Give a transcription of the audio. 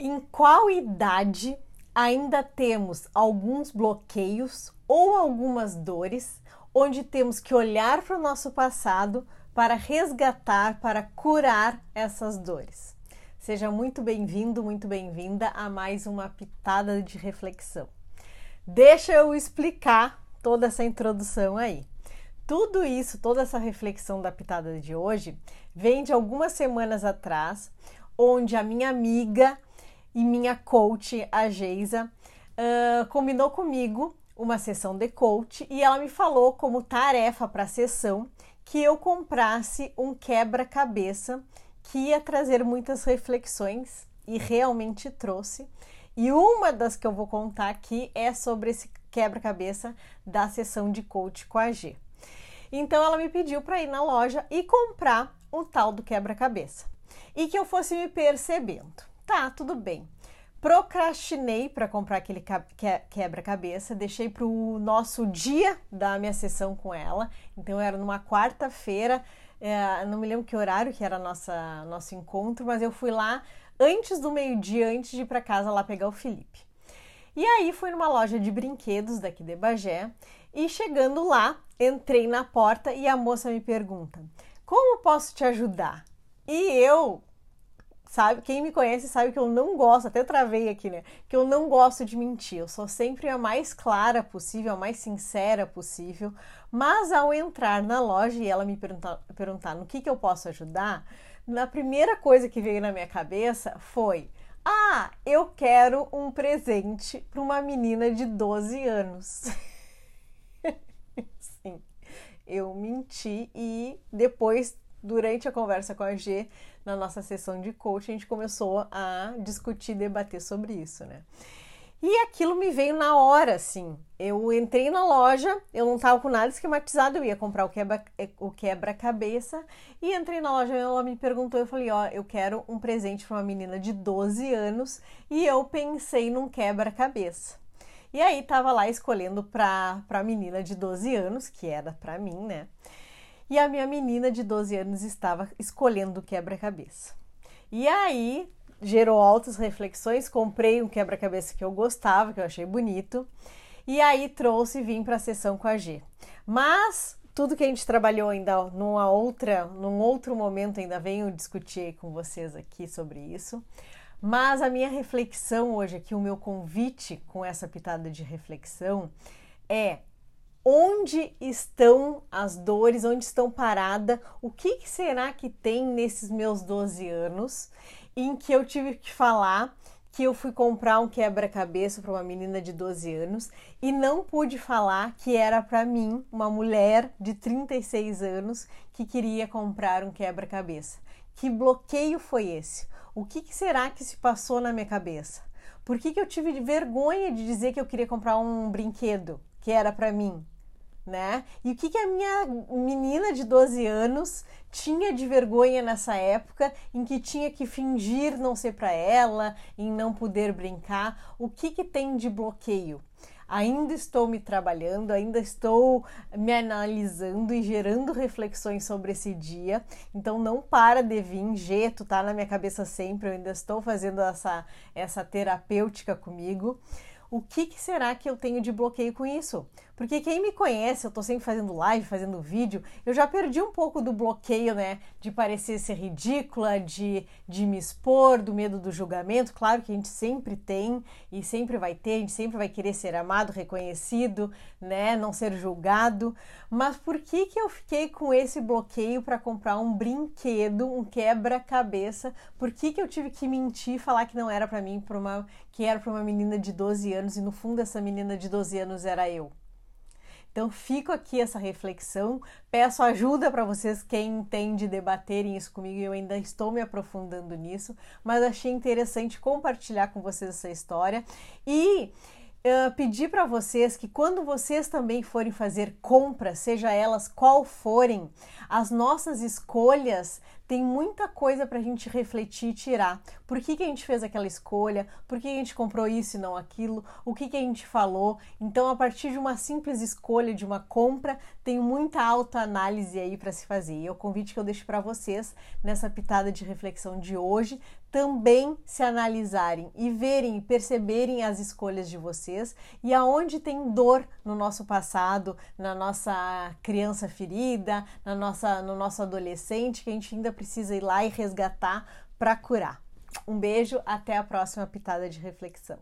Em qual idade ainda temos alguns bloqueios ou algumas dores, onde temos que olhar para o nosso passado para resgatar, para curar essas dores? Seja muito bem-vindo, muito bem-vinda a mais uma pitada de reflexão. Deixa eu explicar toda essa introdução aí. Tudo isso, toda essa reflexão da pitada de hoje, vem de algumas semanas atrás, onde a minha amiga e minha coach, a Geisa, uh, combinou comigo uma sessão de coach e ela me falou como tarefa para a sessão que eu comprasse um quebra-cabeça que ia trazer muitas reflexões e realmente trouxe. E uma das que eu vou contar aqui é sobre esse quebra-cabeça da sessão de coach com a G. Então ela me pediu para ir na loja e comprar o tal do quebra-cabeça e que eu fosse me percebendo. Tá, tudo bem. Procrastinei para comprar aquele quebra-cabeça, deixei para o nosso dia da minha sessão com ela. Então era numa quarta-feira, é, não me lembro que horário que era nossa nosso encontro, mas eu fui lá antes do meio-dia, antes de ir para casa lá pegar o Felipe. E aí fui numa loja de brinquedos daqui de Bagé e chegando lá, entrei na porta e a moça me pergunta: "Como posso te ajudar?" E eu sabe, quem me conhece sabe que eu não gosto, até travei aqui, né? Que eu não gosto de mentir. Eu sou sempre a mais clara possível, a mais sincera possível. Mas ao entrar na loja e ela me perguntar, perguntar no que, que eu posso ajudar, na primeira coisa que veio na minha cabeça foi: ah, eu quero um presente para uma menina de 12 anos. Sim, eu menti e depois, durante a conversa com a G, na nossa sessão de coaching, a gente começou a discutir, debater sobre isso, né? E aquilo me veio na hora, assim. Eu entrei na loja, eu não estava com nada esquematizado, eu ia comprar o quebra-cabeça o quebra e entrei na loja, ela me perguntou, eu falei, ó, eu quero um presente para uma menina de 12 anos, e eu pensei num quebra-cabeça. E aí tava lá escolhendo para a menina de 12 anos, que era para mim, né? E a minha menina de 12 anos estava escolhendo o quebra-cabeça. E aí gerou altas reflexões, comprei um quebra-cabeça que eu gostava, que eu achei bonito, e aí trouxe e vim para a sessão com a G. Mas tudo que a gente trabalhou ainda numa outra, num outro momento ainda venho discutir com vocês aqui sobre isso. Mas a minha reflexão hoje aqui, o meu convite com essa pitada de reflexão é onde estão as dores, onde estão paradas, o que, que, será que tem nesses meus 12 anos em que eu tive que falar que eu fui comprar um quebra-cabeça para uma menina de 12 anos e não pude falar que era para mim, uma mulher de 36 anos, que queria comprar um quebra-cabeça. Que bloqueio foi esse? O que, que será que se passou na minha cabeça? Por que, que eu tive vergonha de dizer que eu queria comprar um brinquedo que era para mim? né? E o que, que a minha menina de 12 anos tinha de vergonha nessa época em que tinha que fingir não ser para ela, em não poder brincar? O que, que tem de bloqueio? Ainda estou me trabalhando, ainda estou me analisando e gerando reflexões sobre esse dia. Então não para de vir, jeito tá na minha cabeça sempre. Eu ainda estou fazendo essa essa terapêutica comigo o que, que, será que eu tenho de bloqueio com isso? Porque quem me conhece, eu tô sempre fazendo live, fazendo vídeo, eu já perdi um pouco do bloqueio, né? De parecer ser ridícula, de, de me expor, do medo do julgamento. Claro que a gente sempre tem e sempre vai ter, a gente sempre vai querer ser amado, reconhecido, né? Não ser julgado. Mas por que, que eu fiquei com esse bloqueio para comprar um brinquedo, um quebra-cabeça? Por que, que eu tive que mentir e falar que não era para mim, pra uma, que era para uma menina de 12 anos e no fundo essa menina de 12 anos era eu? Então, fico aqui essa reflexão. Peço ajuda para vocês, quem entende debaterem isso comigo. Eu ainda estou me aprofundando nisso, mas achei interessante compartilhar com vocês essa história e uh, pedir para vocês que quando vocês também forem fazer compras, seja elas qual forem, as nossas escolhas tem muita coisa para a gente refletir e tirar. Por que, que a gente fez aquela escolha? Por que a gente comprou isso e não aquilo? O que, que a gente falou? Então, a partir de uma simples escolha, de uma compra, tem muita autoanálise aí para se fazer. E é o convite que eu deixo para vocês nessa pitada de reflexão de hoje também se analisarem e verem e perceberem as escolhas de vocês e aonde tem dor no nosso passado, na nossa criança ferida, na nossa, no nosso adolescente, que a gente ainda precisa ir lá e resgatar para curar. Um beijo, até a próxima pitada de reflexão.